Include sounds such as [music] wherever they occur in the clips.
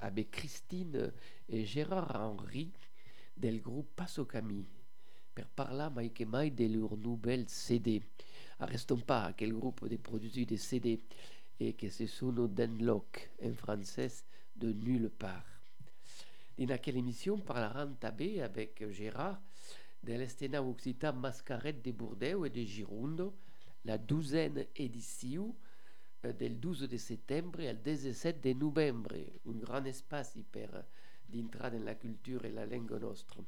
avec Christine et Gérard Henry del groupe Passocami per parlar mai che mai de leur nouvelle CD. Arrestons pas quel groupe de produit des CD et que ce sono d'Enlock en français de nulle part. Dans quelle émission parlerons tabé avec Gérard de l'Estena Occitan Mascarette de Bordeaux et de Girondo, la douzaine édition euh, del 12 de settembre al 17 de novembre, un gran espace per d'entrar dans la culture et la langue nostra.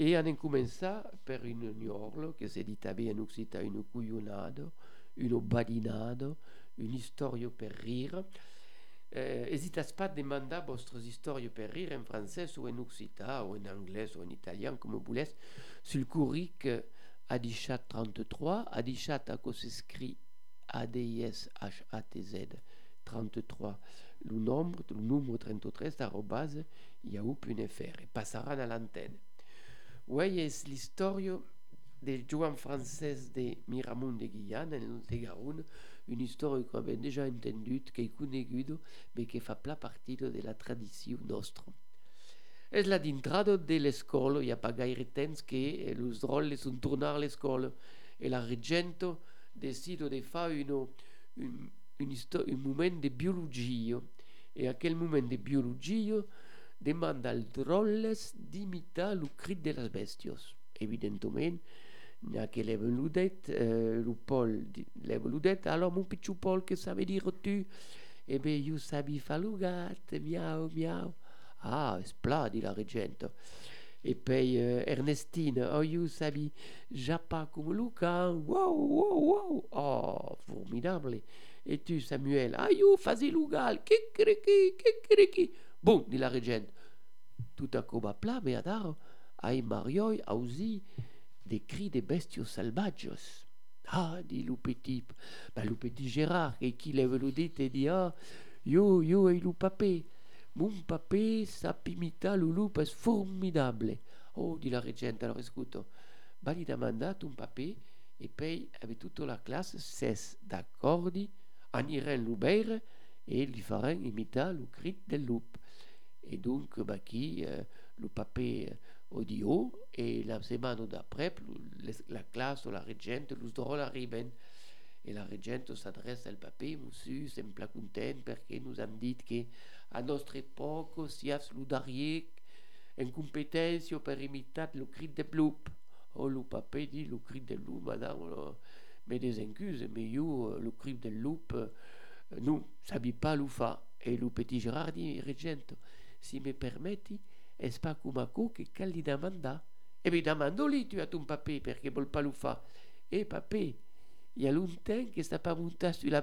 E hanno cominciato per un gnorlo, che si dit in Occità, un cuionado, un badinado, un'historia per rire. Eh, esitas pas demandar vostres histories per rire en francès ou en occità anglais ou en italien, comme vous voulez, sur le curric Adichat 33, Adichat à cause s'écrit ADISHATZ 33, le nombre, le numéro 33, arrobase yahoo.fr, et passera à l'antenne. Oui, c'est l'histoire del Joan français de Miramont de Guyane, en de Garonne, une histoire qu'on avait déjà entendue, qui est connue, mais qui fait pas partie de la tradition nostra. És la d'intrada de l'escola, il n'y a pas gaire temps que les rôles sont tournés à l'école, et la regento decido di fare uno, un, un, un momento di biologia e a quel momento di biologia demanda al drolles di imitare il crit delle bestie. Evidentemente, che l'è venuto eh, il Paul l'è venuto allora mon piccolo Paul che sa dire tu e beh io sabi gatto miau miau ah esplodi la reggente et puis euh, Ernestine, oh you sabi, Japa comme Luca, wow, wow, wow, oh, formidable. Et tu, Samuel, ah you, fazi lugal, kikriki, kikriki. Bon, dit la régente, tout à mais adaro, ai marioi, ausi, des cris des bestiaux salvages. Ah, dit le petit, le petit Gérard, et qui lève le dit et dit, ah, yo, yo, et le papé. Mon papé sapimita loup est formidable. Oh, dit la régente, alors écoute, Bali demanda ton papé et puis avec toute la classe cesse d'accordi, anirent l'oubert et lui feront imiter le cri del loup. Et donc, bah, qui, euh, le papé audio et la semaine d'après, la classe ou la régente, nous drôles arrivent. Et la régente s'adresse al papé, monsieur, sembla content perquè nous hem dit que a nostra època si has l'udarier en competència per imitar le crit de bloup. Oh, le papé dit le crit de loup, madame, mais des excuses, mais yo, le crit de loup, euh, non, sabi pas le fa. Et le petit Gérard dit, régente, si me permetti, comme a che cal li demanda? E mi domando-li tu a ton papé perché vol pas le fa. Eh, papé, il y a longtemps que ça pas monté sur la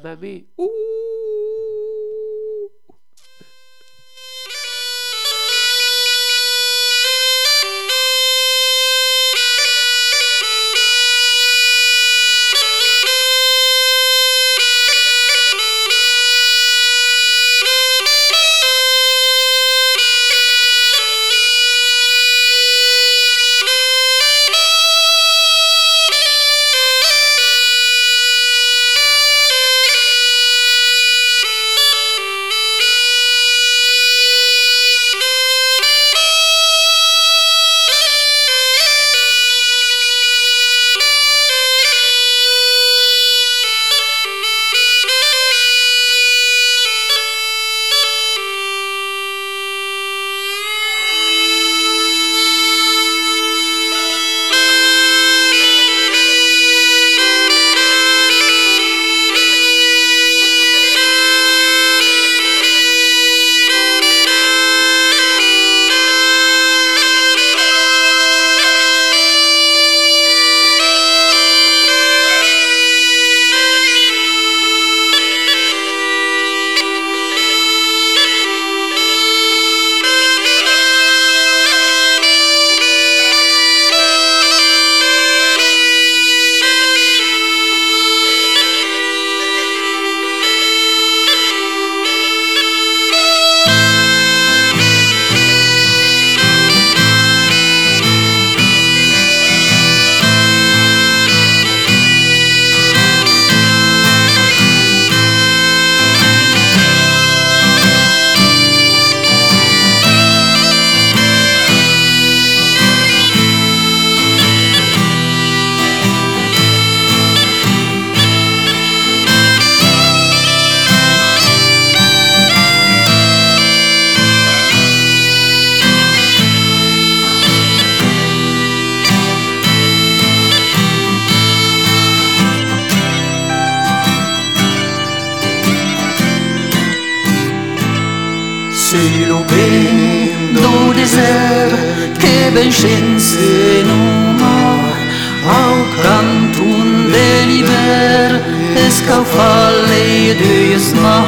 Sei lo vento desert che ben scienze non ha a un cantun deliber escaufalle di esma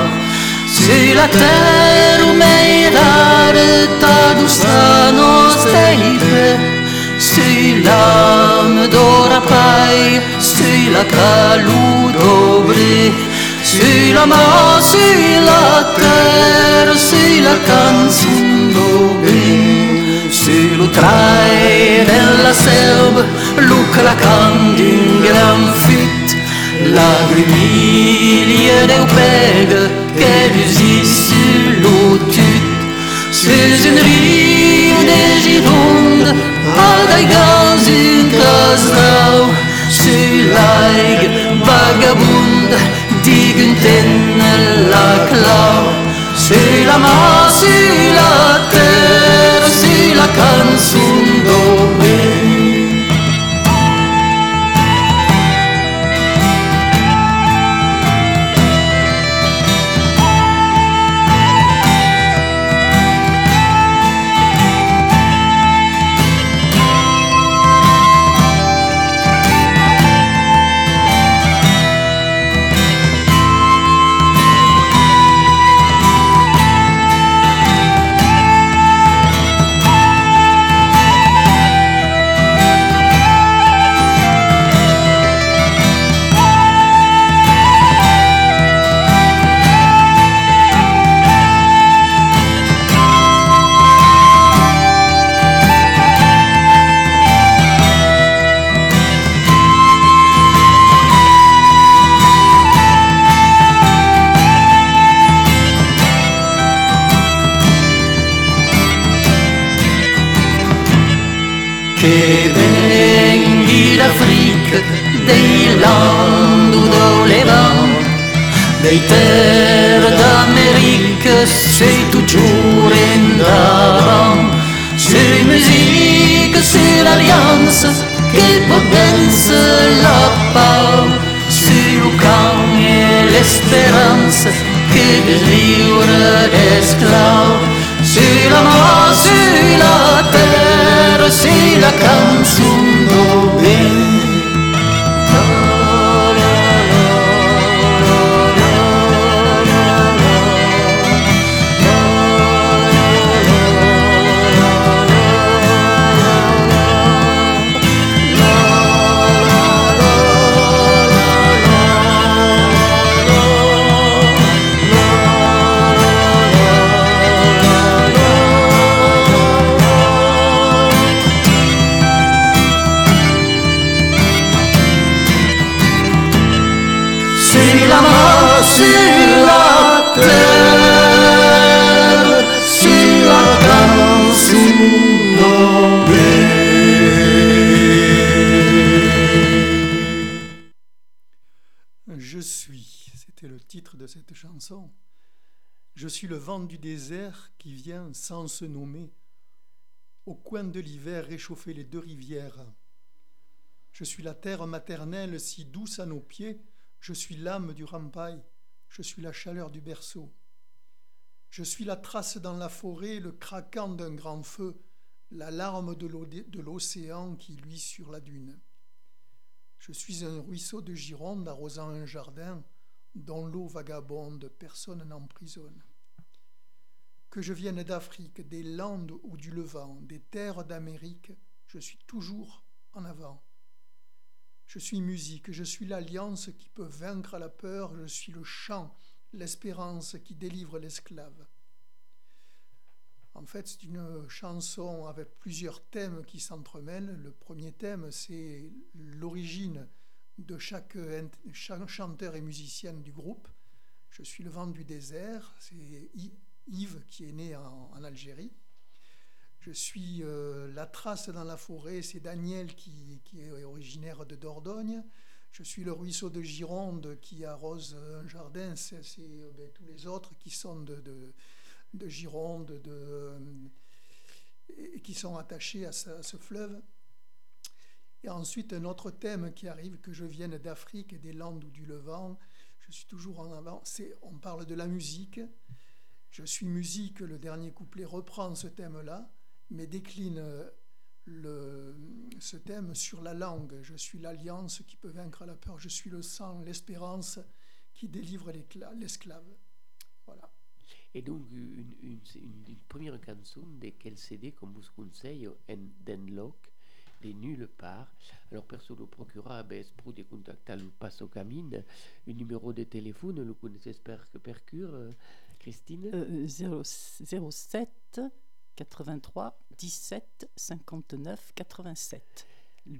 Se la terra me dare ta dusta nostre ite Se l'am d'ora pai, se la calù dovrei Sur la mer, sur la terre, sur la canson d'Aubin, sur le trait de la selve, l'ouvre la canne d'une grande fuite, la grimille des pègres qui luisent sur l'eau tute, sur une rive des girondes, à des gaz, une case d'eau. Su laig vagabund Digun tenne la clau Su la ma, su la terra Su la canzun dove che venghi d'Africa, dei lando do Levant, dei terre d'America, sei tu giuro in davant, sei musica, sei l'allianza, che potenza la pace, sei Lucan e l'esperanza, che desiura d'esclavo, sei la mort, sei la terra, sei la canzone Je suis le vent du désert qui vient sans se nommer, au coin de l'hiver réchauffer les deux rivières. Je suis la terre maternelle si douce à nos pieds, je suis l'âme du rampaille, je suis la chaleur du berceau. Je suis la trace dans la forêt, le craquant d'un grand feu, la larme de l'océan qui luit sur la dune. Je suis un ruisseau de Gironde arrosant un jardin dont l'eau vagabonde personne n'emprisonne. Que je vienne d'Afrique, des Landes ou du Levant, des terres d'Amérique, je suis toujours en avant. Je suis musique, je suis l'alliance qui peut vaincre la peur, je suis le chant, l'espérance qui délivre l'esclave. En fait, c'est une chanson avec plusieurs thèmes qui s'entremêlent. Le premier thème, c'est l'origine de chaque, chanteur et musicien du groupe. Je suis le vent du désert, c'est Yves qui est né en, Algérie. Je suis euh, la trace dans la forêt, c'est Daniel qui, qui est originaire de Dordogne. Je suis le ruisseau de Gironde qui arrose un jardin, c'est euh, ben, tous les autres qui sont de, de, de Gironde de, et qui sont attachés à à ce fleuve. Et ensuite, un autre thème qui arrive, que je vienne d'Afrique des Landes ou du Levant, je suis toujours en avant, on parle de la musique. Je suis musique, le dernier couplet reprend ce thème-là, mais décline euh, le, ce thème sur la langue. Je suis l'alliance qui peut vaincre la peur. Je suis le sang, l'espérance qui délivre l'esclave. Voilà. Et donc, une, une, une, une première chanson de quel CD qu'on vous conseille en Denlock, de nulle part. Alors, perso le procura, ben, pour de contacter le Passo Camine, un numéro de téléphone, le connaissez per, percure, euh, Christine Euh, 0 07 83 17 59 87.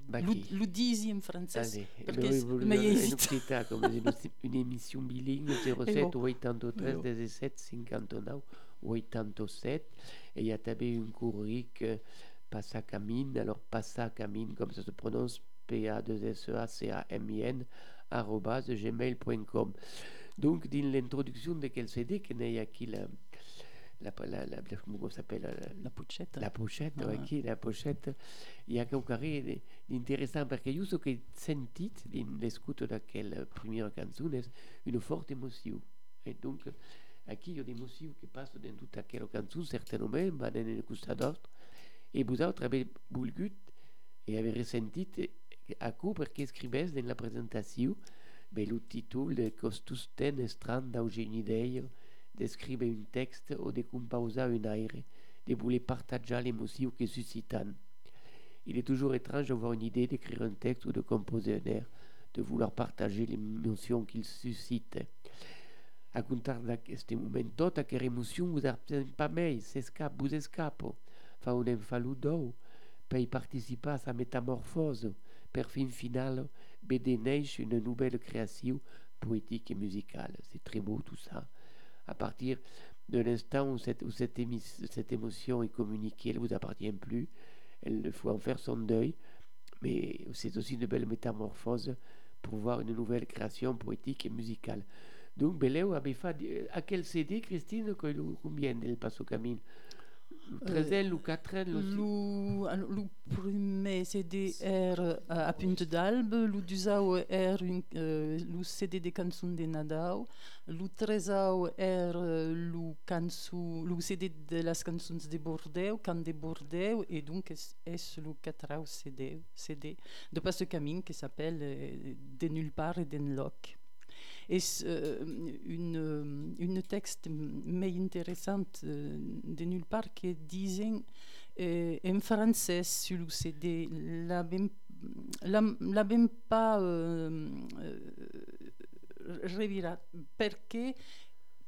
Bah, Lu- qui- Ludisi in francese. Allez, perché noi vogliamo ma come un'emissione bilingue 07 Eh, oh. 83 Eh, oh. 17 59 87 et il y a també un courric euh, Passacamine alors Passacamine comme ça se prononce p a 2 s e a c a m i n arrobase gmail.com donc dans l'introduction de quel CD que n'est qui la la, la, la, comment ça s'appelle la- La puccetta. la pochette, Ah. ouais, qui la pochette, il y a quelque chose d'intéressant parce que juste que sentit dans l'écoute de quelle première chanson une forte émotion. Et donc, aquí il y a des émotions qui passent dans toute aquella chanson, certainement, mais dans une costat d'autre. Et vous autres avez voulu et avez ressenti à coup parce qu'écrivez dans la présentation, le titre de Costus ten strand d'Eugénie descrive un texte ou de composer un aire de vouloir partager l'émotion que suscitant. Il est toujours étrange d'avoir une idée d'écrire un texte ou de composer un air, de vouloir partager l'émotion qu'il suscite. A contar d'aquest moment tot, aquella emoció vous absent pas mai, s'escape, vous escape. Fa un enfaludou, per participar a sa métamorphose, per fin final, veder neix une nouvelle création poétique et musicale. C'est très beau tout ça. À partir de l'instant où cette, émotion est communiquée, elle ne vous appartient plus, elle faut en faire son deuil, mais c'est aussi une belle métamorphose pour voir une nouvelle création poétique et musicale. Donc, Beleu avait fait à quel CD, Christine, combien del Passo Camino? Le 13 ou 4 Lu, allo- lu prime CD era uh, a Punta d'Albe, lu dusau era un, uh, lu CD de Nadal, lu tresau era lu, canzu, lu CD de las canzuns de Bordeaux, can de Bordeaux, et donc es, es lu quatrau CD, CD de Passe Camin qui s'appelle euh, De nulle part et d'Enloc. Et euh, une, euh, une texte mais intéressante euh, de nulle part qui disait en français sur le CD la- l'avem pas euh, euh, revirat perché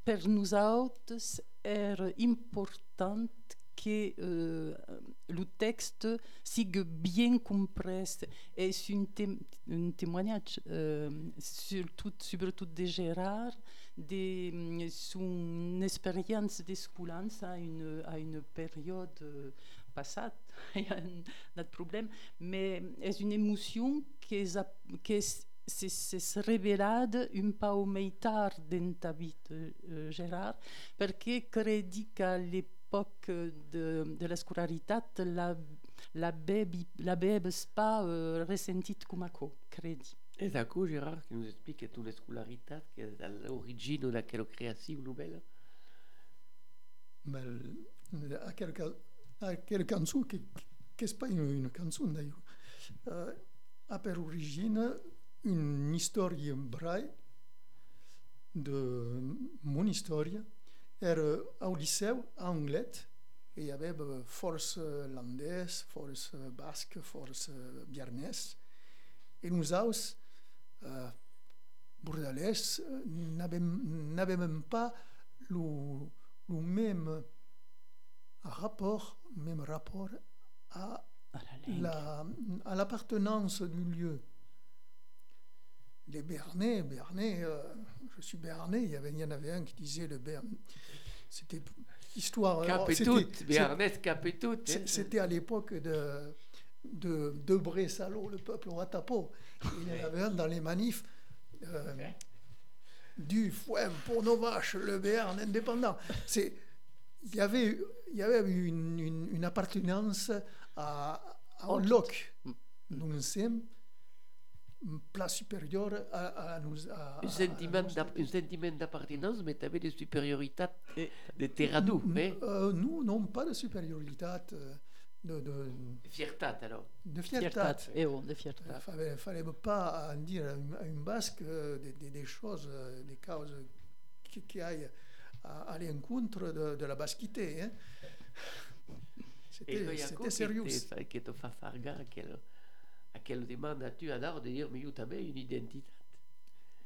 per nous autres era important que euh, le texte sigue bien compris et c'est un, té- témoignage euh, surtout, surtout de Gérard de son expérience d'escoulance à une, à une période euh, passée, [laughs] il y a un autre problème, mais c'est une émotion qui est, qui est se, se révélada un peu mai tard dans ta vie, euh, Gérard, perché credi qu'à l'époque de, de la scolaritat la, la bebi, la bebes pas euh, ressentit come a co, credi. Et d'accord, Gérard, qui nous explique toute la scolarité qui est à l'origine de quelle création nouvelle. Mais à quelle, à quelle canzone, che, che pas une, une canzone d'ailleurs, euh, a per origine une histoire braille de mon histoire. Era au liceu a Anglet et il y avait euh, force landès, force basque, force biarnès. Et nous aus, euh, bordelais, euh, n'avem pas le, le même rapport, même rapport à À la à l'appartenance du lieu. Les Bernais, Bernais, euh, je suis Bernais, il y, avait, il y en avait un qui disait le Bern. C'était histoire. Cap Béarnès, cap et tout. c'est- C'était à l'époque de, de Debré Salo, le peuple Watapo. Il y en avait un dans les manifs. euh, du foin pour nos vaches, le Béarn indépendant. C'est, il y avait, il y avait une, une, une appartenance à, à un loc. Mm. Nous sommes place supérieure à, à nous. À, un sentiment à nous- d'ap- un sentiment d'appartenance, mais tu avais de supériorité de terradou, hein? euh, nous, non, pas de supériorité, euh, de, de, Fierté, alors. de fierté. Et on, de fiertat. Il ne fallait, fallait pas en dire à une, basque euh, des, des- des choses, euh, des causes qui, qui aillent à, à l'encontre de, de la basquité. Hein. Et C'était poi, c'était ecco sérieux. che, te, che ti fa far gara a quello, a quello domanda tu io avevo un'identità.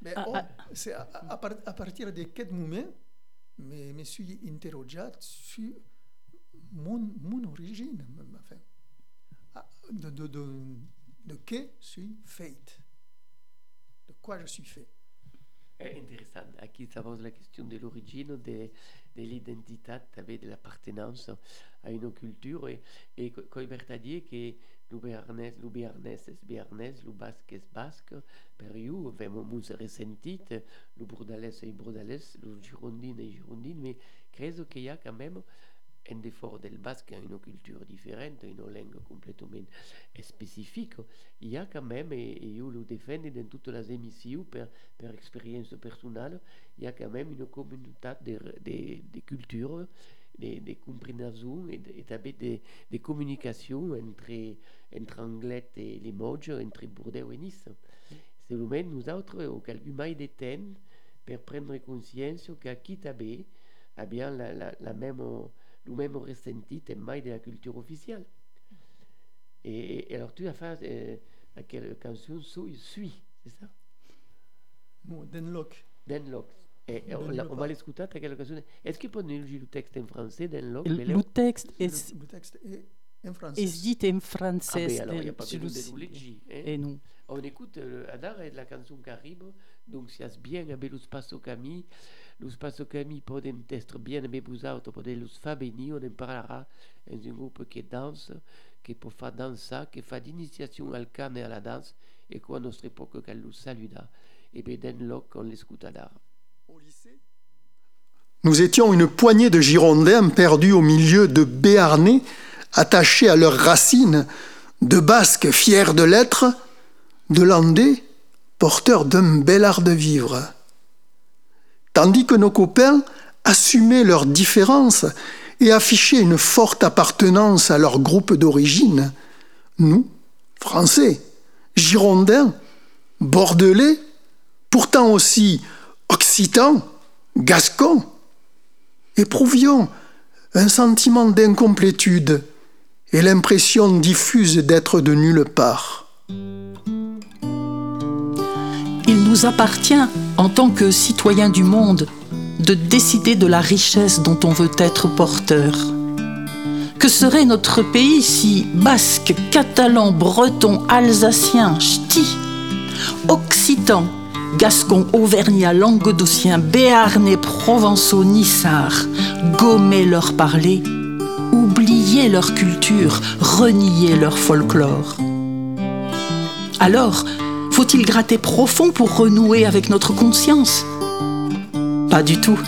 Mais Ah, on- ah. c'est à, à par- à partir de quel moment me, me suis interrogé sur mon, mon origine. Enfin, ah, de, de, de, de que suis fait De quoi je suis fait? È interessante, a chi si pose la questione dell'origine, de, dell'identità, de l'appartenance a una cultura e, e co- coi vertadier che lo bearnès, lo bearnès es bearnès, lo basc es basc, per io abbiamo mus ressentit, lo burdalès è burdalès, lo girondin è girondin, ma credo che ha quand même en defort del basque une culture différente, une langue complètement spécifique, il y a quand même, et, et je le défends dans toutes les émissions per expérience personnelle, il y a quand même une communauté de, de, de culture, de, de compréhension et, et també de, de communication entre, entre anglais et Limoges, entre Bordeaux et Nice. C'est le même, nous autres, au calcul mai de temps, per prendre conscience qu'aquí també abbiamo la, la, la même, le même ressenti de la culture officielle. Et, et alors tu as fait euh, à quelle chanson Suis, suis c'est ça? Non, Denlock. Denlock. Et, et on, la- on va l'écouter à quelle chanson Est-ce qu'il peut nous lire le texte en français Denlock Le, le texte Le, est, le texte est en français. est dit en Ah français. mais alors il n'y a pas besoin le de nous le dire, hein. Et nous. On écoute euh, Adar et la chanson qui arrive, donc si c'est bien avec le spasso cami, le spasso cami peut être bien avec vous autres, peut le faire bénir, on en parlera dans un groupe qui danse, qui peut faire danser, qui fait d'initiation al can et à la danse, et quoi notre époque qu'elle nous saluda. Et bien dans l'oc, on l'écoute Adar. Au lycée Nous étions une poignée de Girondins perdus au milieu de Béarnais, attachés à leurs racines, de Basques fiers de l'être, de Landais porteurs d'un bel art de vivre. Tandis que nos copains assumaient leurs différences et affichaient une forte appartenance à leur groupe d'origine, nous, Français, Girondins, Bordelais, pourtant aussi Occitans, Gascons, éprouvions un sentiment d'incomplétude et l'impression diffuse d'être de nulle part. Il nous appartient, en tant que citoyens du monde, de décider de la richesse dont on veut être porteur. Que serait notre pays si basques, catalans, bretons, alsaciens, ch'tis, occitans, gascons, auvergnats, languedociens, béarnais, provençaux, nissards, gommaient leur parler, oubliaient leur culture, reniaient leur folklore Alors, faut-il gratter profond pour renouer avec notre conscience? Pas du tout.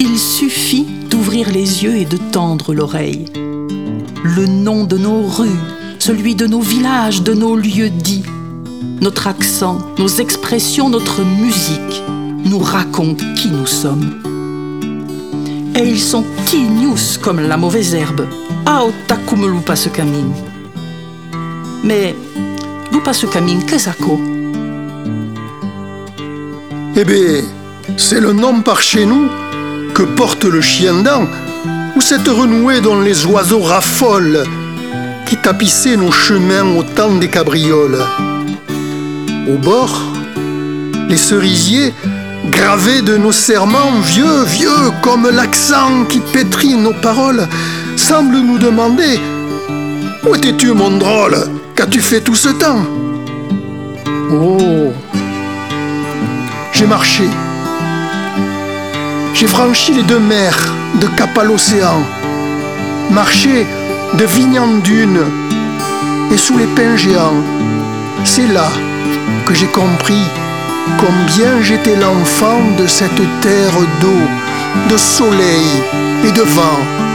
Il suffit d'ouvrir les yeux et de tendre l'oreille. Le nom de nos rues, celui de nos villages, de nos lieux dits, notre accent, nos expressions, notre musique nous racontent qui nous sommes. Et ils sont tignous comme la mauvaise herbe. Aota comme lupa ce camine. Mais lupa ce camine, qu'est-ce Eh bien, c'est le nom par chez nous que porte le chien dent, ou cette renouée dont les oiseaux raffolent, qui tapissaient nos chemins au temps des cabrioles. Au bord, les cerisiers, gravés de nos serments, vieux, vieux, comme l'accent qui pétrit nos paroles, semblent nous demander Où étais-tu, mon drôle? Qu'as-tu fait tout ce temps? Oh J'ai marché. J'ai franchi les deux mers de cap à l'océan. Marché de vigne en dune et sous les pins géants. C'est là que j'ai compris combien j'étais l'enfant de cette terre d'eau, de soleil et de vent.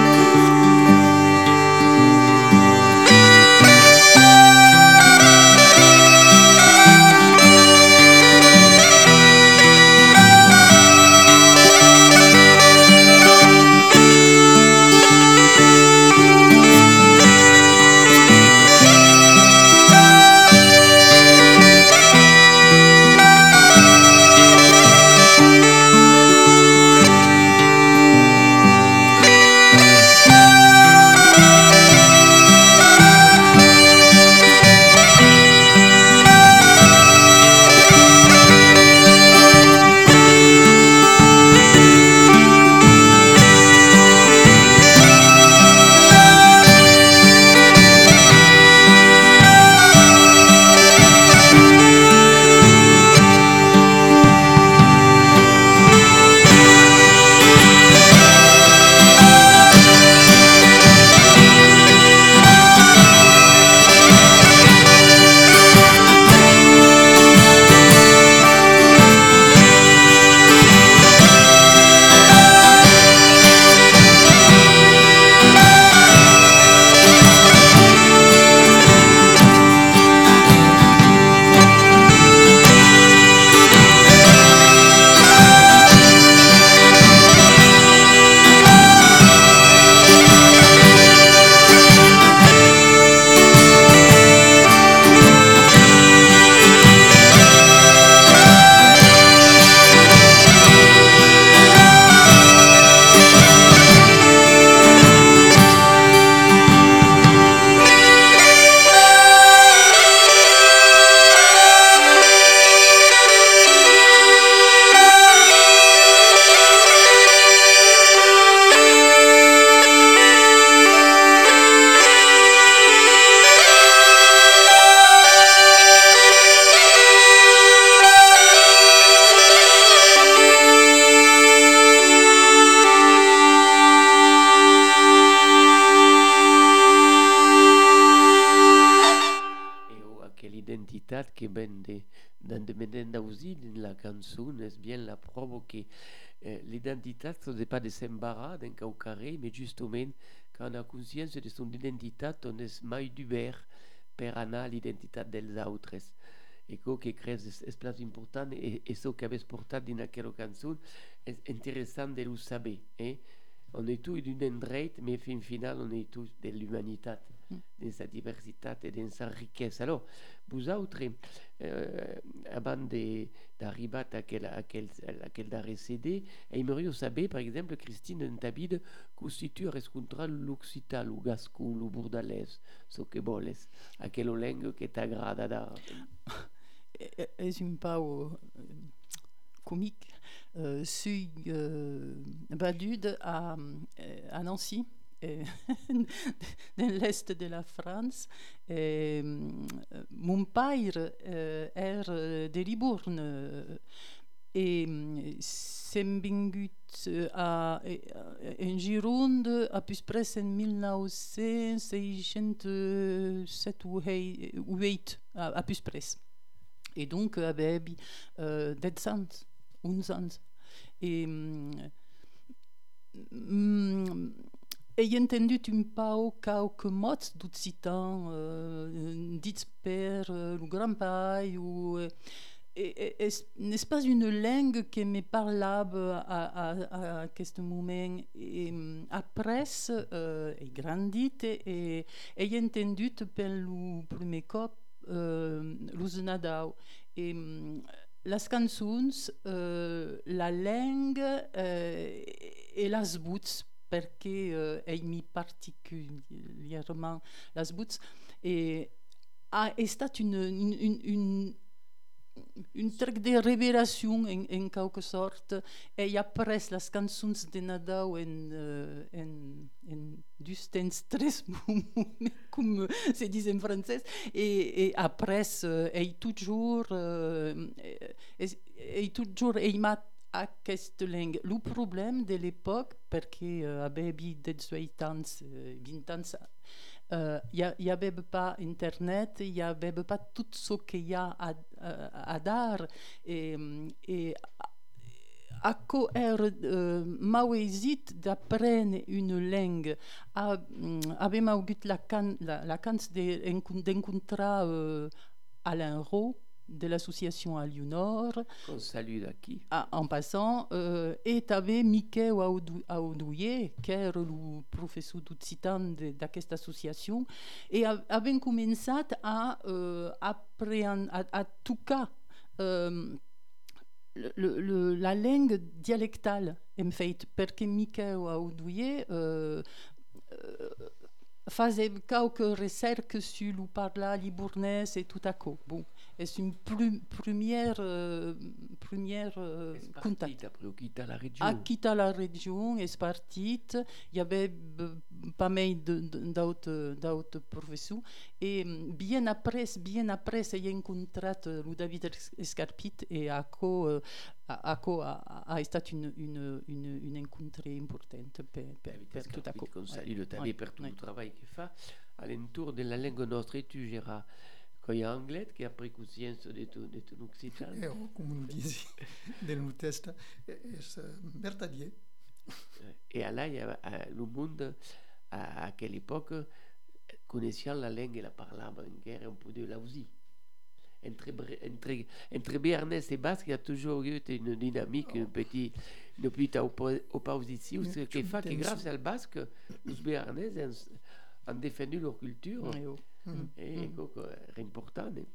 Justement, quand a conscience de son identité, on est mai d'ouvert per anar a l'identitat dels autres. E co que creus és, és plus important e, que habés portat din aquella cançó és interessant de lo saber. Eh? On est tous d'un endret, mais fin final on est tous de l'humanitat, Mm. de sa diversitat et de sa riquesa. Alors, vous autres, euh, avant d'arribar à aquel, à aquel, à aquel darrer CD, aimeriez saber, par exemple, Christine, en ta vida, constitue a rescontrar l'occitan, lo gascon, lo bordalès, so que voles, aquella lengua que t'agrada da... E- és un pau comique? Euh, suis euh, balude à, euh, à Nancy, [laughs] dans l'est de la France. Et, euh, mon père euh, est euh, de Libourne. euh, Et euh, s'est vingut en Gironde a plus près en 1967 ou 8 a, a plus près. Et donc avait euh, 10 ans, 11 ans. Et mm, He entendu un pau quelques mots d'occitan, euh, dits per euh, le grand-père, ou... euh, et- et- est- n'est-ce pas une langue qui me parlable à, à, ce moment et après euh, est grandit et et entendu per le premier cop euh, et mm, les cançons euh, la langue euh, et les boots perché euh, è mi particulièrement les boots et a estat une, une, une, une une truc de en, en quelque sorte. Et après les chansons de Nadal en, euh, en, en du temps tres se dit en français. Et, et après euh, est toujours est, est toujours aimat Le problème de l'époque, parce que euh, avait 18 ans, euh, 20 ans, il n'y avait pas Internet, il n'y avait pas tout ce qu'il y a à, à, à dar. Et, et à quoi euh, m'au hésit d'apprendre une langue. Avait m'au la, can, la, chance d'encontrer euh, Alain Rowe, de l'association à Lyonor. On salue d'acquis. Ah, en passant, euh, et tu avais Mickey Audouye, qui est le professeur d'occitan de, de cette association, et avait commencé à, euh, apprendre, à, à tout cas, euh, le, le, la langue dialectale, en fait, parce que Mickey Audouye euh, faisait quelques recherches sur le parler libournais et tout à coup. Bon c'est une première, euh, première euh, contact. La région. A quitter la région, est parti. Il y avait pas mal d'autres professeurs. Et bien après, bien après, j'ai rencontré le David Escarpit et à quoi a, a, a été une, une, une, une rencontre importante per, per, per tout à coup. Qu'on salue le David pour tout le travail qu'il fait. À l'entour de la langue nostra, tu géras quand il y a anglais qui a pris conscience de ton, de ton occitan. Et oh, comme nous disait del test, c'est vertadier. Et là, il y a le monde, à, à quelle époque, connaissant la langue et la parlait en guerre, un peu de là aussi. Entre, entre, entre Béarnais et Basque, il y a toujours eu une dynamique, oh. une petite, une petite opposition, ce qui fait que grâce au Basque, les Béarnais ont, ont défendu leur culture. Oui, oui. E comunque era importante.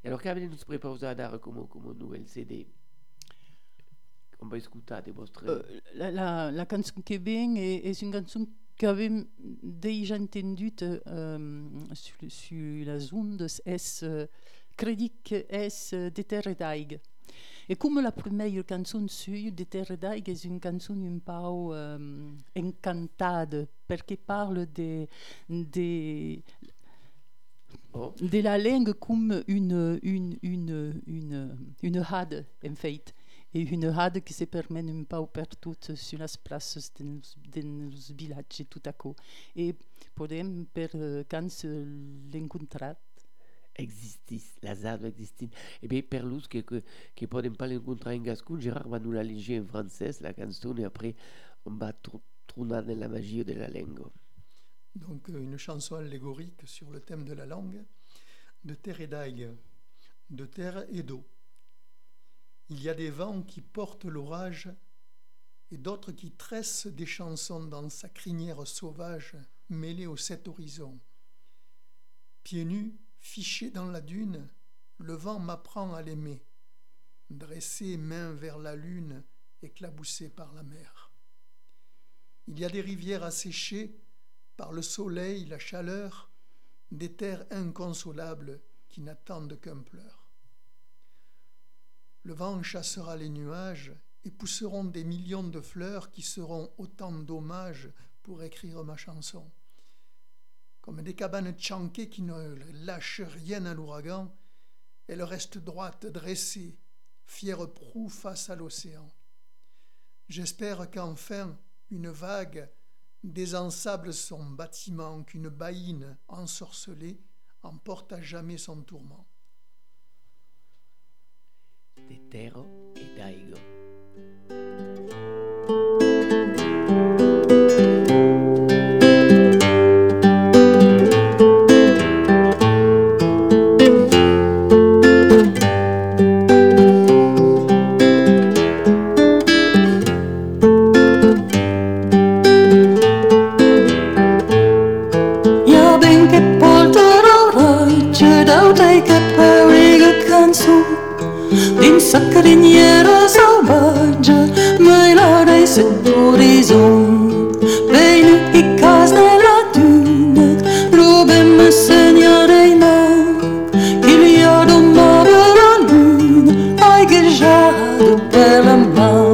E allora che avete preparato a dare come, come nouvel CD? On va écouter des vostres... Euh, la, la, la chanson qui vient est, est une chanson qu'avait déjà entendue euh, sur, sur la zone est euh, crédit est de Terre d'Aig. Et comme la première chanson sur de Terre d'Aig est une chanson un peu euh, encantada, parce qu'elle parle de Oh. de la langue comme une, une, une, une, une hade, en fait. Et une hade qui se permet un peu partout sur les places de nos villages tout à coup. Et podem, per quand l'encontrat. existis, les arbres existent. Et bien, per los que, que, que pas l'encontrar en gascon, Gérard va nous la léger en français, la chanson, et après, on va tourner dans la magie de la langue. Donc euh, une chanson allégorique sur le thème de la langue, de terre et d'aigle, de terre et d'eau. Il y a des vents qui portent l'orage et d'autres qui tressent des chansons dans sa crinière sauvage mêlée aux sept horizons. Pieds nus, fiché dans la dune, le vent m'apprend à l'aimer, dressé main vers la lune, éclaboussé par la mer. Il y a des rivières asséchées par le soleil, la chaleur, des terres inconsolables qui n'attendent qu'un pleur. Le vent chassera les nuages et pousseront des millions de fleurs qui seront autant d'hommages pour écrire ma chanson. Comme des cabanes chanquées qui ne lâchent rien à l'ouragan, elles restent droites, dressées, fières proue face à l'océan. J'espère qu'enfin une vague désensable son bâtiment, qu'une baïne ensorcelée emporte à jamais son tourment. cet horizon Veille qui casse dans la dune Trouve me seigneur et non. Qu'il y a d'ombre la lune. Aïe que j'adore per la main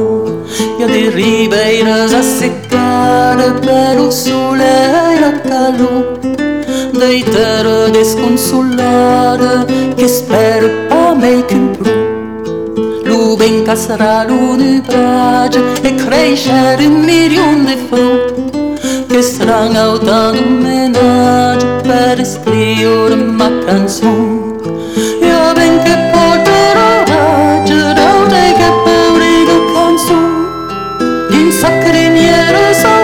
Y a des ribeiras assez cales Per au soleil la calo Deitera desconsolada Que espero que Luben casserà l'unibrage e crescere un milione di frutta che saranno autando un menaggio per scrivere ma canzone Io ben che porterò raggio da te che periga canzone in sacriniera selvaggia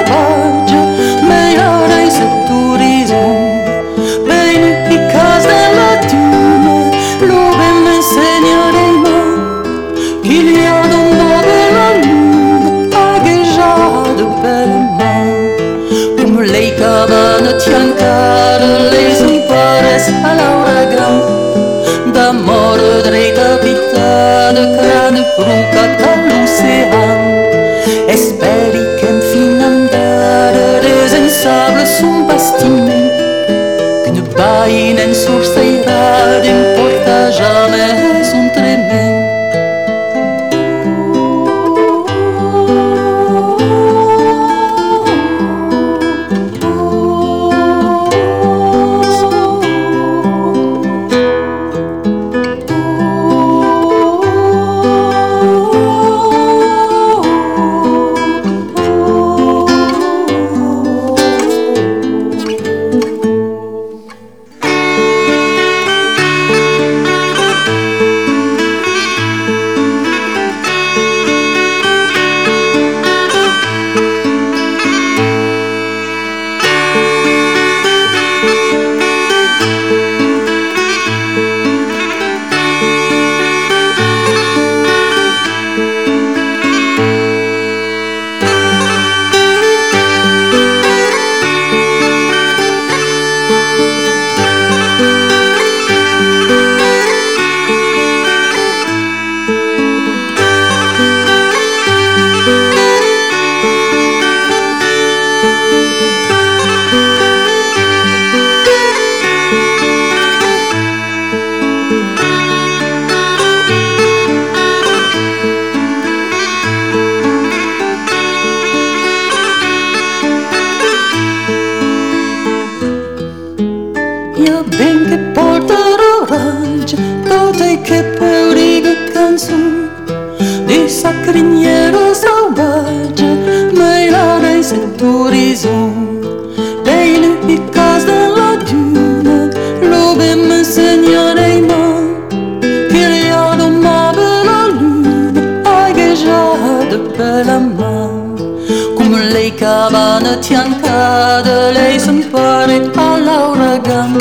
affiancata de lei s'impare all'uragan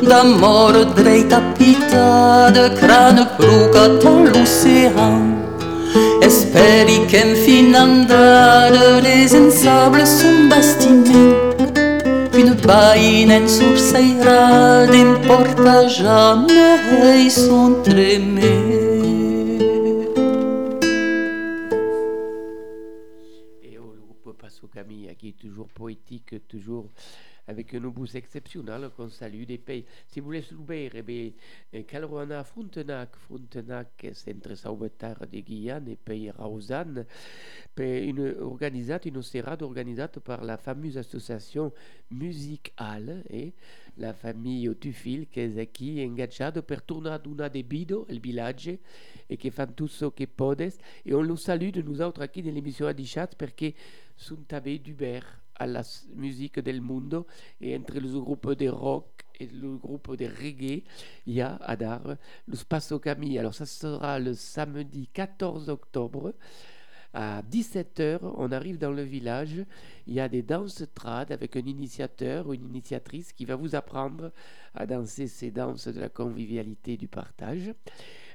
d'amore dreita pita de crano cruca l'oceano e speri che in fin andrà le les ensables son bastiment qu'une païne en surseira d'importa jamais son tremer qui est toujours poétique, toujours avec un obus exceptionnel qu'on salue des pays. Si vous voulez souber, eh bien, eh, Calruana Frontenac, Frontenac, centre sauvetar de Guyane et pays Rausanne, une organisate, une serrade organisée par la fameuse association Musique Hall et la famille Tufil qui est engagée per tornare una de Bido, il village, qui ce que podes. Et on le salue de nous autres ici dans l'émission di chat perché sont tabé d'Uber à la musique del mundo et entre le groupe de rock et le groupe de reggae, il y a à Dar le Spasso Camille. Alors ça sera le samedi 14 octobre à 17h. On arrive dans le village. Il y a des danses trad avec un initiateur ou une initiatrice qui va vous apprendre à danser ces danses de la convivialité et du partage.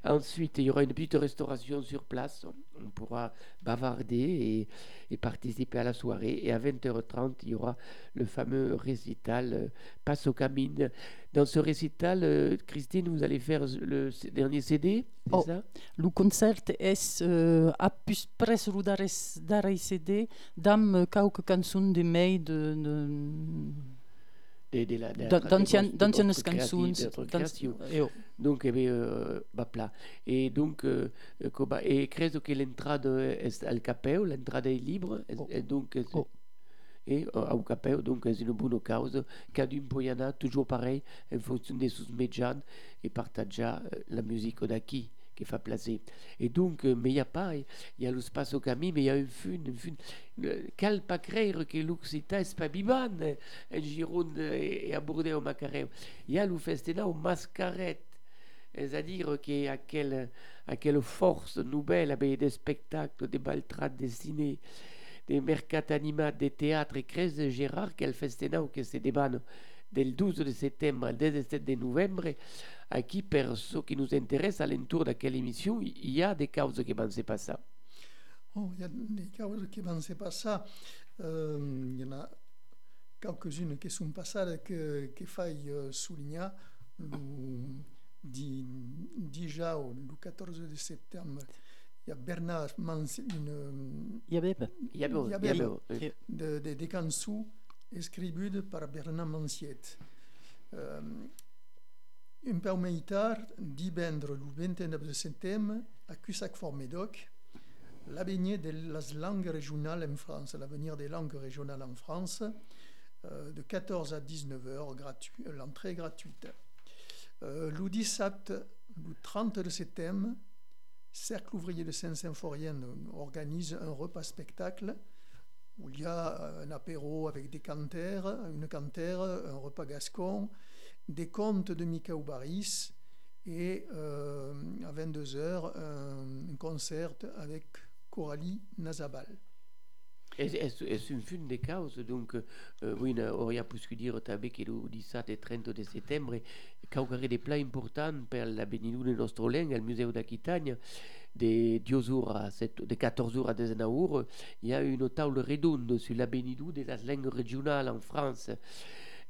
Ensuite, il y aura une petite restauration sur place. On pourra bavarder et, et participer à la soirée. Et à 20h30, il y aura le fameux récital euh, Passe au Camine. Dans ce récital, euh, Christine, vous allez faire le dernier CD, c'est Oh. ça? Le concert est euh, a plus presque d'arrêt CD dam quelques chansons de de, de d'anciennes création. et oh. Donc, eh euh, bapla. Et donc, euh, euh, et credo que l'entrada est al capeo, l'entrada est libre, et, et donc, c'est- Oh. et euh, au capeo, donc, c'est une bonne cause. Cadun Poyana, toujours pareil, en fonction des sous médians, et partager la musique d'acquis qui fait placer. Et donc, euh, mais il n'y a pas, il y a le space Camille, mais il y a une fun, une fun. Le- Cal pas creire que l'Occità est pas biban, en Gironde et à Bordeaux au Macareu. Il y a le festival au Mascarette. C'est-à-dire qu'à quelle, à quelle force nouvelle avec des spectacles, des baltrades dessinés, des mercats animats, des théâtres et crèches Gérard, quel festival que c'est des bannes del 12 de septembre al 17 de novembre, à qui, per ce qui nous intéresse, à l'entour de quelle émission, il y a des causes qui vont se passer. Oh, il y a des causes qui vont se passer. Euh, il y en a quelques-unes qui sont passées que, que faille euh, souligner. Le, di- déjà le 14 de septembre, il y a Bernard Mans, une, Il y avait pas. Il y a beau, Il y a il y a bien. beau, oui. de, de, des cançons escribues par Bernard Manciet. Euh, un peu més tard, le 29 de septembre, à Cussac-Fort-Médoc, l'avenir de les langues régionales en France, l'avenir des langues régionales en France, euh, de 14 à 19 heures, l'entrée gratuite. Euh, le 17, le 30 de septembre, Cercle ouvrier de Saint-Symphorien organise un repas spectacle où il y a un apéro avec des cantères, une cantère, un repas gascon, des contes de Michael Baris et euh, à 22h un, un concert avec Coralie Nazabal. C'est une fin de cause, donc, oui, on aurait pu dire que le 17 et 30 de septembre, caucare des plats importants per la benidou de nostre langue al Museu d'Aquitània, de 10 jours à 7, de 14 jours à 19 jours, il y a une table redonde sur la benidou des langues régionales en France.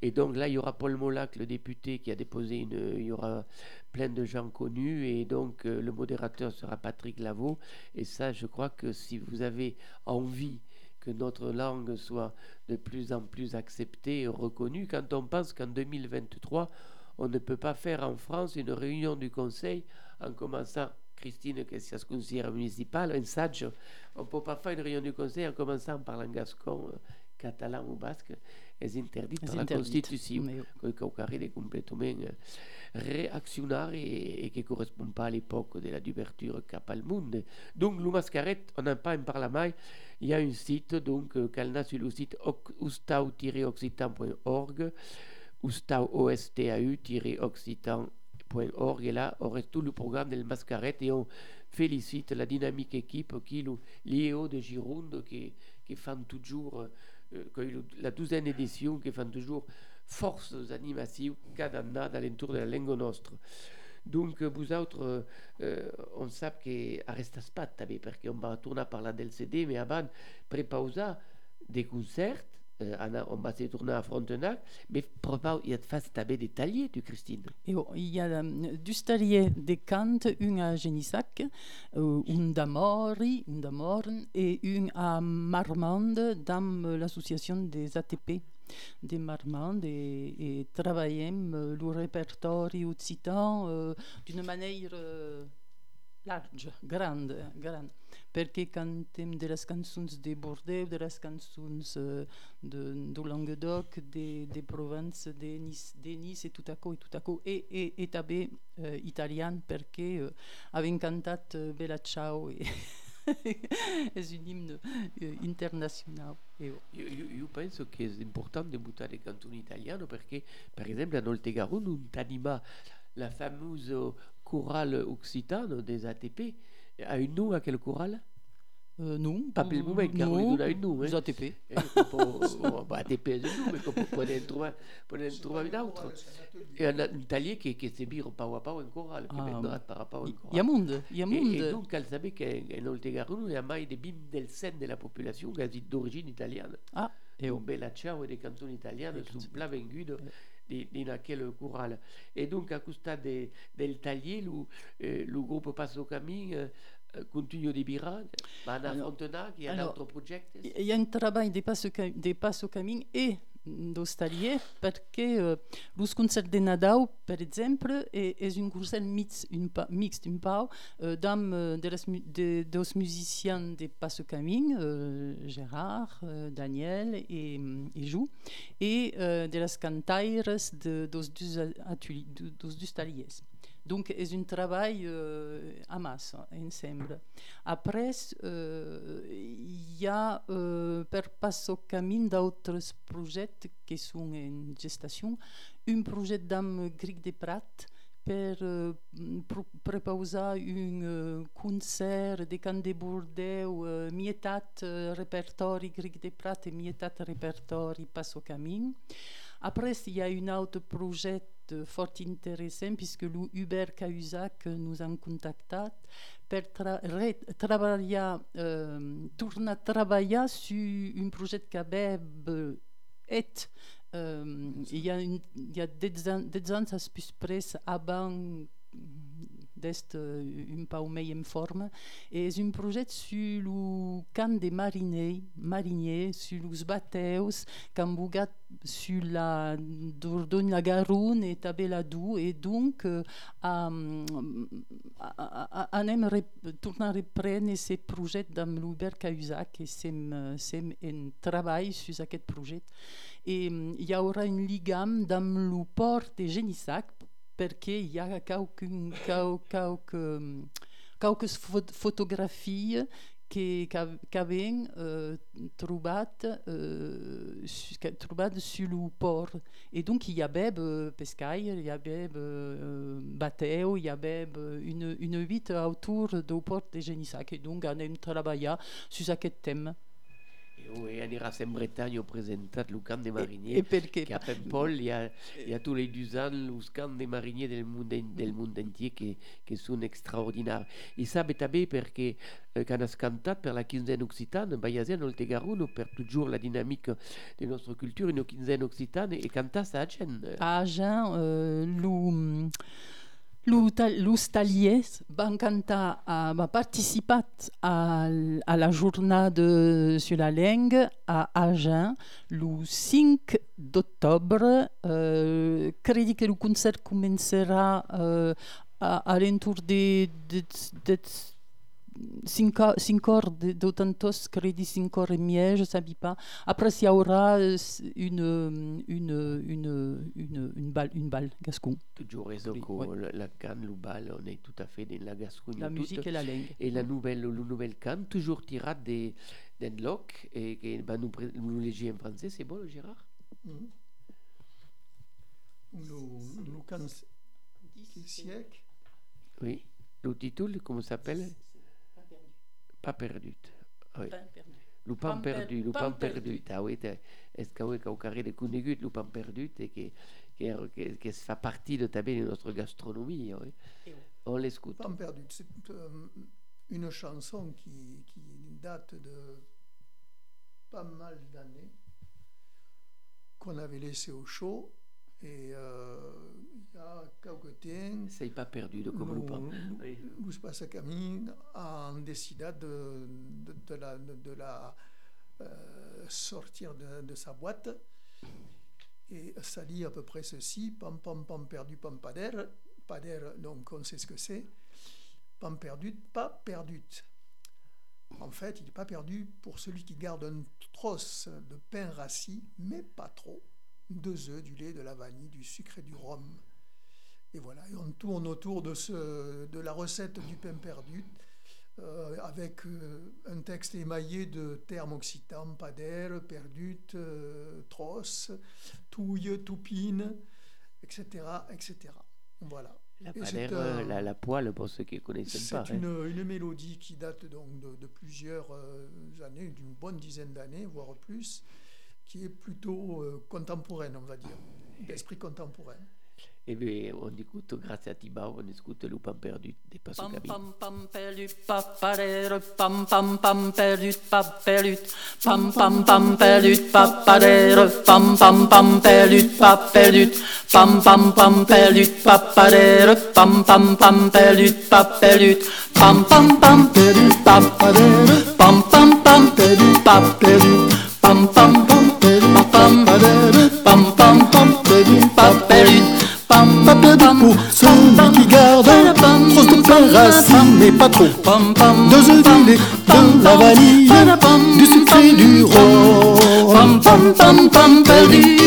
Et donc là, il y aura Paul Molac, le député, qui a déposé une. Il y aura plein de gens connus. Et donc, euh, le modérateur sera Patrick Lavaux. Et ça, je crois que si vous avez envie que notre langue soit de plus en plus acceptée et reconnue, quand on pense qu'en 2023, on ne peut pas faire en France une réunion du Conseil en commençant. Christine, que c'est ce conseillère municipal, un sage, on ne peut pas faire une réunion du Conseil en commençant par le gascon, euh, catalan ou basque, est interdit par C'est la Mais, oh. que Caucare est complètement euh, réactionnaire et, qui ne correspond pas à l'époque de la d'ouverture cap al monde. Donc, le mascarette, on n'a pas un parlement. Il y a un site, donc, qu'elle sur le site ustau-occitan.org, ustau-occitan.org, et là, on reste tout le programme del mascarette et on félicite la dynamique équipe qui l'IEO de Gironde qui, qui font toujours, que la douzaine édition, qui font toujours forces animatives cada année dans l'entour de la langue nostre. Donc, vous autres, euh, on sait que restes pas parce qu'on va tourner par la del CD, mais avant, prépausa des concerts euh, Anna, on va se tourner à Frontenac, mais probablement il y a tabé des taliers du Christine. Il y a um, du talier de Kant, un à Genissac, uh, un d'Amori, un d'Amorn, et un à Marmande, dans l'association des ATP des Marmande et, et travaillons le répertoire occitan d'une manière large, grande, grande. Perché cantem de las cançons de Bordeaux, de las cançons uh, de, de Languedoc, de, de Provence, de Nice, de Nice et tout à coup, et tout à coup, et, et, et també uh, italien perché uh, avem cantat uh, Bella Ciao et [laughs] és un himne uh, international. Io, io, io penso che è importante buttare canzoni italiane perché, per esempio, a Noltegaron un anima la fameuse chorale occitane des ATP a un nom à quel chorale? Euh, non. Pas per il momento, car non. lui a un nom. Les Eh? ATP. Eh, bah, ATP è un nome, come potete trovare, potete trovare un altro. E un, un taglier che, che si biro pau a pau in chorale, che Ah, vendrà par rapport in Il y a chorale. monde, il y a Et, et monde. donc, elle savait qu'en Oltegaron, il y a mai des bim del sen de la population quasi d'origine italiane. Ah, et Et oh. un bel ciao e des canzoni italiane Des sono canzoni. pla vengude di, di quel chorale. E donc, a costa de, del taglier, lo, eh, lo Passo Camin eh, eh, continua di birare, ma a Alors- Frontenac, il y a altro progetto. Il y a un travail des au camin et d'ostalier parce que uh, los concerts de Nadal, per exemple, est, est un concert mix, une pa, mixte, un pau, uh, d'am uh, de les, de, dos musiciens de passe au camin, uh, Gérard, uh, Daniel et, et Jou, et uh, de les cantaires de, dos, dus, ateliers, dos dus taliers. Donc, c'est un travail euh, à masse, ensemble. Après, euh, il y a euh, per passo camin d'autres projets qui sont en gestation. Un projet d'âme Gric de Prat per euh, pro- préparer un euh, concert de Can de Bordeaux, euh, mietat euh, répertori Gric de et mietat répertori passo camin. Après, il y a un autre projet fort intéressant puisque le Hubert Cahuzac nous a contacté pour tra re- travailler, euh, sur un projet qu'avait est euh, il y a, il y a des, ans, des ans, ça se peut près avant d'être un peu meilleure forme. Et c'est un projet sur le camp des mariniers, mariniers sur les bateaux, quand vous regardez sur la Dordogne, la Garonne et Tabelladou. Et donc, euh, on aimerait tourner à reprendre ces projets dans l'Hubert Cahuzac et c'est un travail sur ce projet. Et um, il y aura une ligame dans le port de Genissac perché il y a quelques, che qu'avem euh, trobat, euh, su- que- trobat sur le port. Et donc, il y avait euh, pescaire, il y avait euh, il y avait une, une autour du port de Genissac. Et donc, on a travaillé sur ce thème. E oh, e anirà en Bretagne au presentat le camp des Et, mariniers. et perché che a Pempol il y a, il y a tous les deux ans les camps des mariniers del monde, del monde entier qui, qui sont extraordinaires. E sabe també perché eh, quand on a cantat per la quinzaine occitane, Bayazien al Tegaruno per toujours la dynamique de notre culture, une quinzaine occitane e cantas a Agen. a Agen, euh, lo- lo ta- los taliers van cantar, uh, va participat a, a la jornada sur la langue a Agen le 5 d'octobre. Uh, credi que el concert començarà uh, a, a l'entour de, de, de 5 heures de- d'autantos, credi 5 heures et demie, je ne sais pas. Après, il y aura euh, une, une, une, une, une balle, une balle gascon. Toujours raison Oui, que ouais. la, la canne, le bal, on est tout à fait dans la Gascogne. La toute. musique et la langue. Et la nouvelle, le nouvel canne, toujours tirade des d'un loc et qui va nous, nous léger en français, c'est bon, Gérard? Mhm. No, no can siècle, Oui. Le titre, comment ça s'appelle? Pas perdu. Oui. Pain perdu. Lupin Pan per- perdu. Ah oui, est-ce que oui, au carré de Cunegut, Lupin perdu, et que, que ça fait partie de, tabé de notre gastronomie. Oui. Et oui. On l'écoute. Pas perdu. C'est euh, une chanson qui, qui date de pas mal d'années, qu'on avait laissé au chaud. Et euh, il y a quelques temps, C'est pas perdu de comme nous, Oui. Luis Pasacamí a décidé de, de, de la, de, la euh, sortir de, de sa boîte. Et ça dit à peu près ceci pam pam pam perdu, pam pader. Pader, donc on sait ce que c'est. Pam perdu, pas perdu. En fait, il n'est pas perdu pour celui qui garde un trosse de pain rassis, mais pas trop. Deux œufs, du lait, de la vanille, du sucre et du rhum. Et voilà, et on tourne autour de, ce, de la recette du pain perdu, euh, avec euh, un texte émaillé de termes occitans, pader, perdut, euh, trosse, touille, toupine, etc., etc. Voilà. La palère, un- la, la poêle, pour ceux qui ne connaissent pas. C'est hein. une, mélodie qui date donc de, de plusieurs euh, années, d'une bonne dizaine d'années, voire plus, qui est plutôt euh, contemporaine, on va dire, d'esprit contemporain. Et bien, on écoute, grâce à Tiba, on écoute Lupin perdu des Passo Pam pam pam perdu papadère pam pam pam perdu perdu pam pam pam perdu papadère pam pam pam perdu perdu pam pam pam perdu papadère pam pam pam perdu perdu pam pam pam perdu papadère pam pam pam perdu pas pam pam pam pam pam pam perdu pas perdu pam Pas perdu pour celui qui garde racine, mais pas trop. Deux œufs lait, de la vanille, du sucre et du rhum. Pam pam pam pam perdu,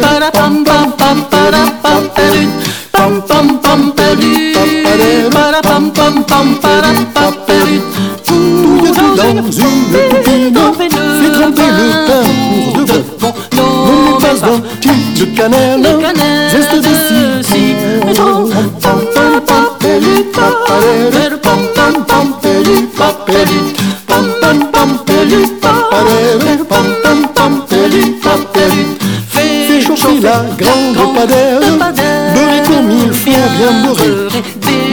para pam pam pam para pam perdu, pam pam pam perdu, para pam pam pam para pam perdu. Touille dans une Non, mais pas tube de cannelle, zeste de citron. Pam pam pam pam pam pam pam pam pam pam pam pam. Fais chauffer la grande padère, beurré comme il faut, bien beurré.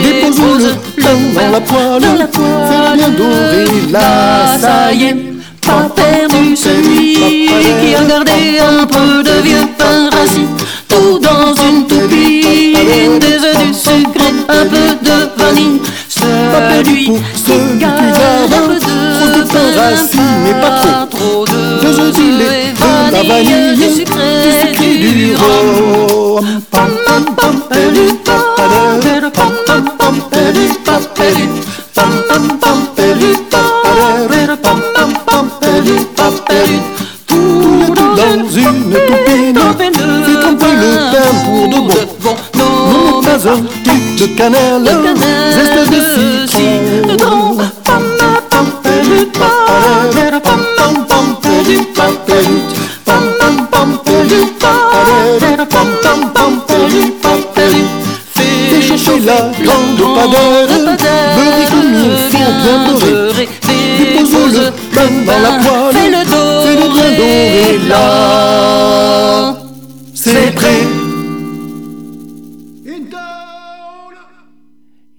Dépose le pain dans la poêle, fais bien dorer là, ça y est. Pas perdu celui qui a gardé un peu de vieux pain rassis, tout dans une toupine, des œufs du sucre, un peu de vanille. Celui qui garde un trosse de pain rassis, mais pas trop. Du lait, de la vanille, du du sucre et du rhum. Pam pam pam papadère, pam pam pam perdu, papadère, pam pam dans une toupine, fait tremper le pain pour de bon. Non, pas un tube de cannelle, zeste de citron. Fais la grande beurré comme il faut, bien beurré. Dépose le pain dans la poêle, là. C'est prêt. In town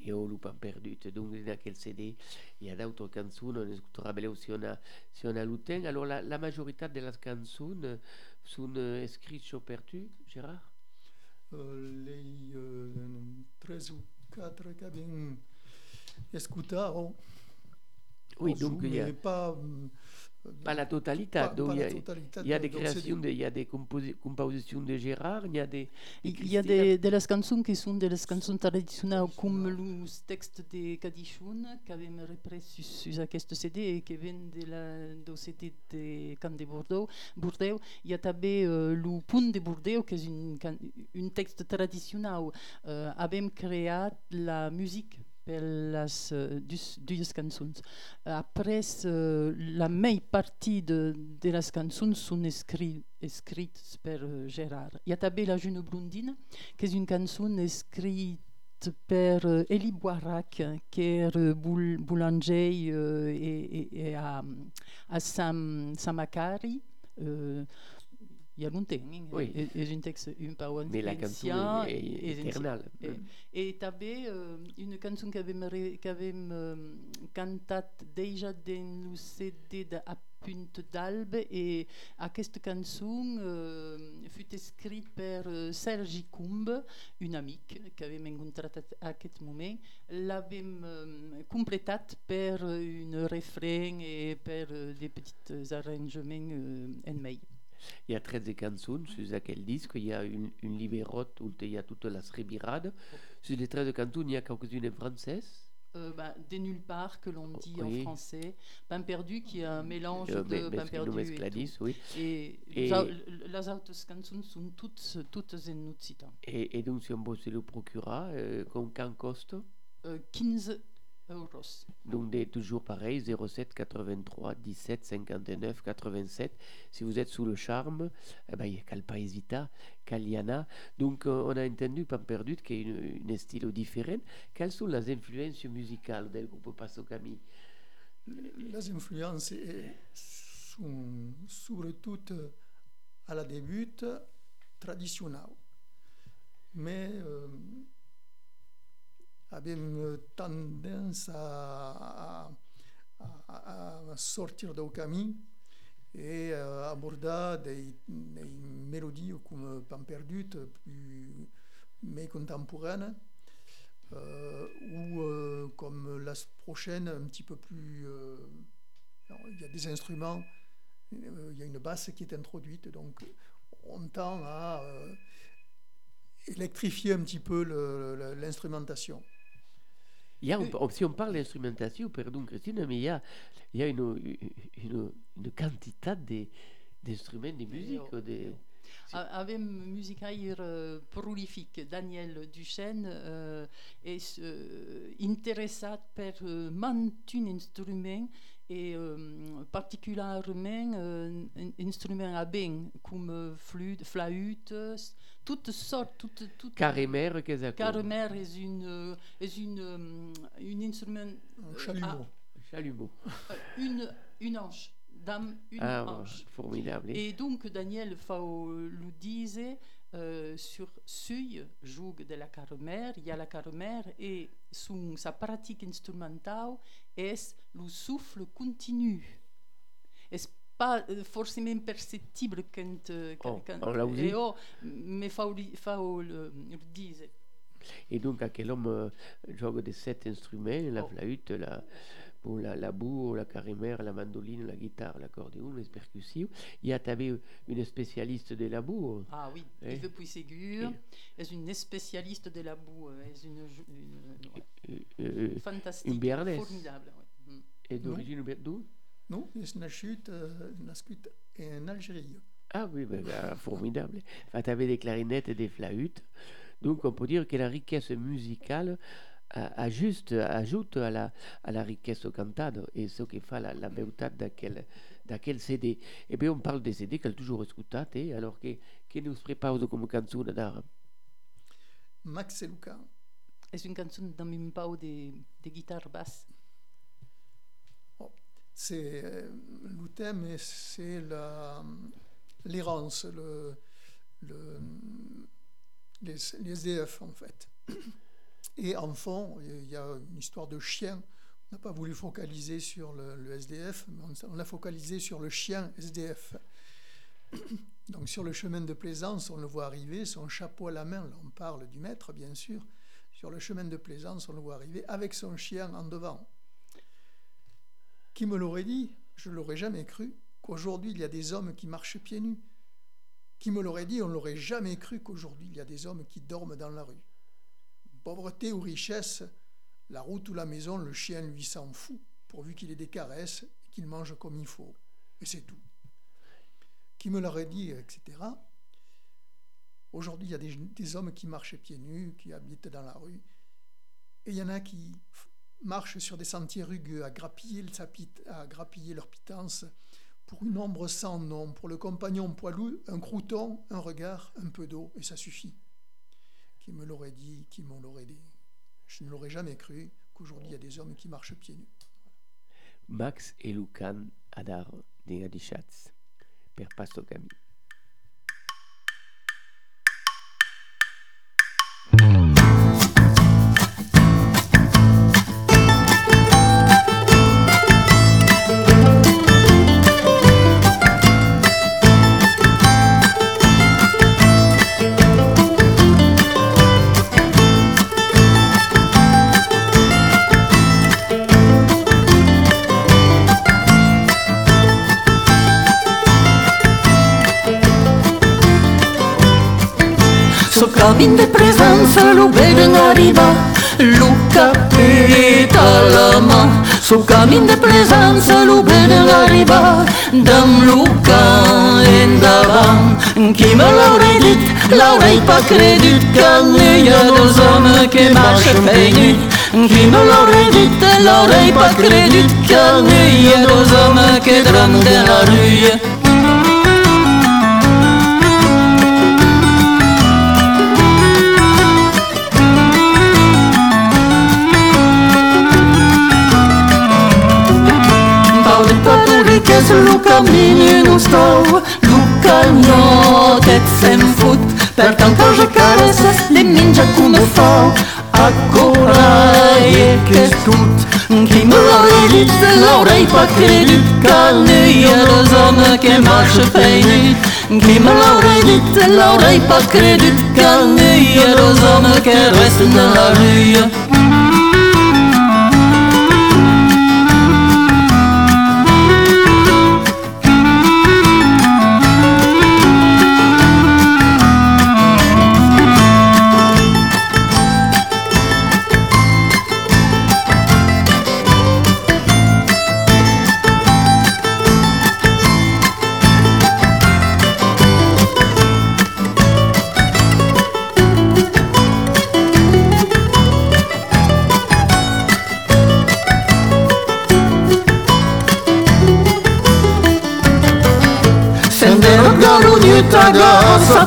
Et au Lupin perdu. Donc, dans quel CD, il y a d'autres chansons, on écoutera bien si on a, si on a Lutin. Alors, la, la majorité de las chansons euh, sont écrites sur perdu, Gérard? Euh, les euh, tres ou quatre que abbiamo escutato Oui, donc il y a pas, euh, pas la totalité. pas- donc pas il y la a, totalité, il y a donc- des créations, de- il y a des composi- compositions de Gérard, il y a des. Il y a des, de las cançons qui sont des cançons traditionnelles comme le texte de Cadichon qui avait repris sur, sur aquest CD et qui vient de la, CD de Camp de Bordeaux. Bordeaux. Il y a també euh, le Punt de Bordeaux qui est un texte traditionnel. Euh, avem creat la musique uh, dus, dues cançons. Après, uh, la meilleure partie de, de les cançons sont escrites, escrites per uh, Gérard. Il y a també La Jeune Blondine, qui est une chanson écrite per euh, Eli Boirac, qui est euh, boul- boulanger euh, et, et- et à, à Sam, Samacari. Euh, il y a Oui. et un texte un peu Mais la canzone est, et- est et- éternelle. et- Et t'avais euh, une chanson qu'avem re- qu'avem euh, cantat déjà dans le CD de A Punt d'Albe et aquesta chanson euh, fut écrite par euh, Sergi Coumbe, une amie qu'avem encontrat à aquest moment. L'avem euh, complétat par un refrain et par euh, des petits arrangements en mail. Il y a 13 chansons sur aquel disque. Il y a une, une libérote où il y a toute la srebirade. Sur les 13 chansons, il y a quelques-unes françaises. Euh, bah, des nulle part que l'on dit Oui. en français. Pain perdu qui est un mélange Euh, de pain perdu et, tout. oui. et, les autres chansons sont toutes, toutes en. Et, et donc, si on bosse le procura, euh, con coste Euh, 15 euros. Donc, des, toujours pareil, 07 83 17 59 87. Si vous êtes sous le charme, eh ben, il n'y a qu'à pas hésiter, Caliana. Donc, euh, on a entendu Pan Perdu, qui est une, un style différent. Quelles sont les influences musicales du groupe Passo Camille Les influences eh, sont surtout à la début traditionnelles. Mais euh, avem tendance à, à- à sortir du et à aborder des, des mélodies comme Pan perdu, plus mais contemporaines, euh, ou euh, comme la prochaine, un petit peu plus. euh, il y a des instruments, euh, il y a une basse qui est introduite, donc on tend à euh, électrifier un petit peu l'instrumentation. Il y a, si on parle d'instrumentation, pardon Christine, mais il y a, il y a une, une, une quantité de- d'instruments de musique. de- A- Avem musicaire euh, prolifique. Daniel Duchesne euh, est euh, intéressat per euh, mantun instrument et euh, particulièrement euh, un instrument à bain comme flûte, flûte, toutes sortes, toutes, toutes Carrémer, qu'est-ce que Carremer est une, euh, est une, euh, une instrument, Un chalumeau. Chalumeau. une, une hanche, dame, une Ah, hanche. formidable. Et donc Daniel Fao le disait euh, sur Suy, joue de la carmer, il y a la carmer et son, sa pratique instrumentale est le souffle continu? Est pas euh, forcément perceptible quand, euh, Oh, quand- on aussi. et oh, mais li- Fao le, le disait. Et donc, à quel homme euh, joue de sept instruments la Oh. flûte, la, bon, la, la boue, la carimère, la mandoline, la guitare, l'accordéon, les percussives. Il y a t'avais une spécialiste de la boue. Ah oui, Eh. Yves Puisségur est une spécialiste de la boue, euh, est une, jou- une- ouais, euh, euh, fantastique, une formidable. ouais. Mm. et d'origine d'où? Non, est euh, nascut en Algérie. Ah oui, ben, ben, formidable. Enfin, tu avais des clarinettes et des flûtes. Donc, on peut dire que la richesse musicale euh, ajuste, ajoute à la, à la richesse cantata et ce qui fait la, la beauté d'aquel, d'aquel CD. Et bien, on parle des CD qu'elle toujours écouté, alors que, que nous prépare comme canzone d'art. Max et Luca. C'est une chanson dans un pao de, de guitare basse. C'est euh, le thème, c'est la- l'errance, le, le, les, les SDF en fait. Et en fond, il y a une histoire de chien. On n'a pas voulu focaliser sur le, SDF, mais on, on l'a focalisé sur le chien SDF. [coughs] Donc sur le chemin de Plaisance, on le voit arriver, son chapeau à la main, là on parle du maître bien sûr, sur le chemin de Plaisance, on le voit arriver avec son chien en devant. Qui me l'aurait dit? Je l'aurais jamais cru qu'aujourd'hui il y a des hommes qui marchent pieds nus. Qui me l'aurait dit? On l'aurait jamais cru qu'aujourd'hui il y a des hommes qui dorment dans la rue. Pauvreté ou richesse, la route ou la maison, le chien lui s'en fout, pourvu qu'il ait des caresses et qu'il mange comme il faut. Et c'est tout. Qui me l'aurait dit, etc. Aujourd'hui, il y a des, hommes qui marchent pieds nus, qui habitent dans la rue. Et il y en a qui marchent sur des sentiers rugueux à grappiller leur pitance pour une ombre sans nom, pour le compagnon poilu, un crouton, un regard, un peu d'eau, et ça suffit. Qui me l'aurait dit, qui me l'aurait dit, je ne l'aurais jamais cru qu'aujourd'hui il y a des hommes qui marchent pieds nus. Max et Lucan Adar de Adichatz, per Pasto camin de presenza lo vedono arriva Luca peta la mà So camin de presenza lo vedono arriva Dam Luca endavant Qui me l'aurait dit, l'aurait pas credut Qu'il n'y a deux hommes qui marchent peignus Qui me l'aurait dit, l'aurait pas credut Qu'il n'y a deux hommes qui drament dans la rue qu'est-ce Luca Brigne nous trouve Luca, non, t'es sem fout Per tant que je caresse les mines, je coume fort A corail, qu'est-ce tout Qui me l'a dit, c'est l'oreille pas crédit Qu'il y a deux hommes qui marchent feinit Qui me l'a dit, c'est l'oreille pas crédit Qu'il y a deux hommes qui restent dans la rue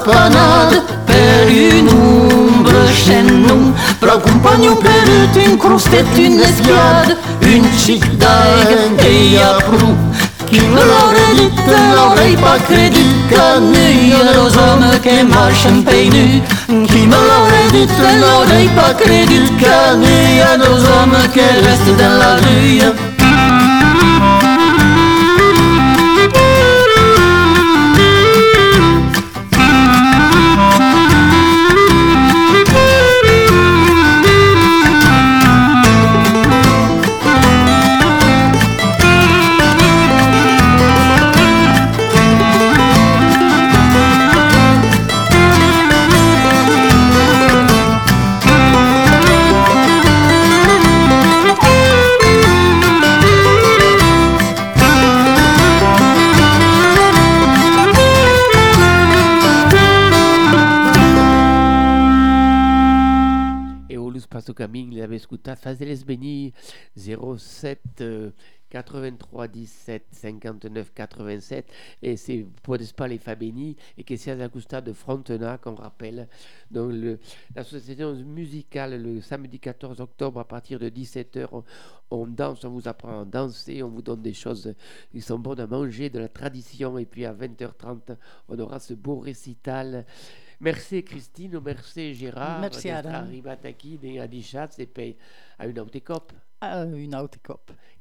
da sapanade Per une ombre chez nous Preoccupagno per une crostette, une esclade Une chic dague et a prou Qui me l'aurait dit, l'aurait pas credut Qu'il n'y a deux hommes qui marchent peinus Qui me l'aurait dit, l'aurait pas credut Qu'il n'y a deux hommes qui restent dans la rue Fazeles Beni 07 euh, 83 17 59 87 et c'est Podes pas les Fabeni et que c'est à Gusta de Frontenac on rappelle. Le, l'association musicale le samedi 14 octobre à partir de 17h on, on danse, on vous apprend à danser on vous donne des choses qui sont bonnes à manger de la tradition. Et puis à 20h30 on aura ce beau récital Merci Christine, merci Gérard Merci, Adam. arrivat aquí a Dichatz et puis à une autre cop.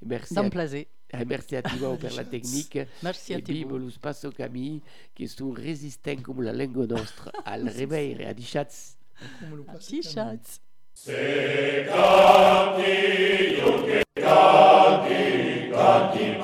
Merci à, plaisir. eh, merci à Thibaut pour la [laughs] technique. Merci Et a puis, te. volus passo Camille, qui sont résistants comme la langue nostra [laughs] al réveil et à Dichatz. Canti, canti,